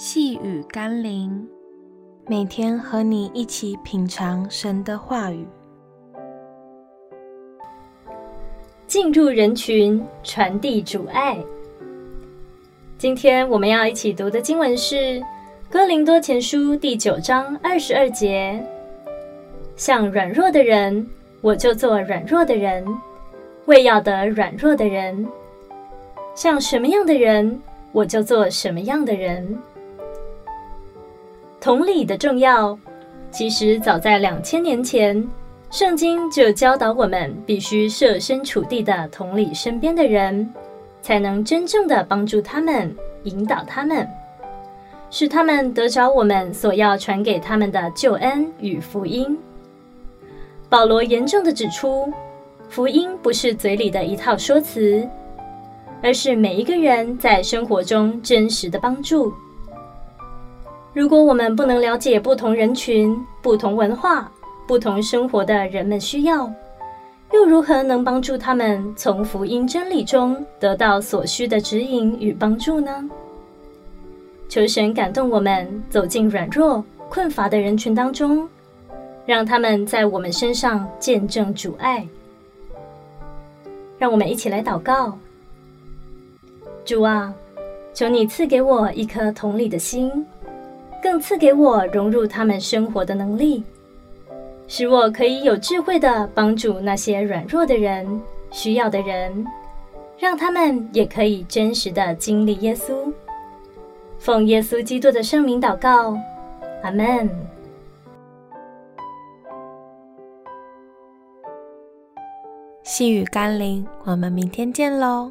细雨甘霖，每天和你一起品尝神的话语，进入人群，传递主爱。今天我们要一起读的经文是《哥林多前书》第九章二十二节：“像软弱的人，我就做软弱的人，为要得软弱的人；像什么样的人，我就做什么样的人。”同理的重要，其实早在两千年前，圣经就教导我们必须设身处地的同理身边的人，才能真正的帮助他们，引导他们，使他们得着我们所要传给他们的救恩与福音。保罗严重的指出，福音不是嘴里的一套说辞，而是每一个人在生活中真实的帮助。如果我们不能了解不同人群、不同文化、不同生活的人们需要，又如何能帮助他们从福音真理中得到所需的指引与帮助呢？求神感动我们，走进软弱、困乏的人群当中，让他们在我们身上见证主爱。让我们一起来祷告：主啊，求你赐给我一颗同理的心。更赐给我融入他们生活的能力，使我可以有智慧地帮助那些软弱的人、需要的人，让他们也可以真实地经历耶稣。奉耶稣基督的圣名祷告，阿门。细雨甘霖，我们明天见喽。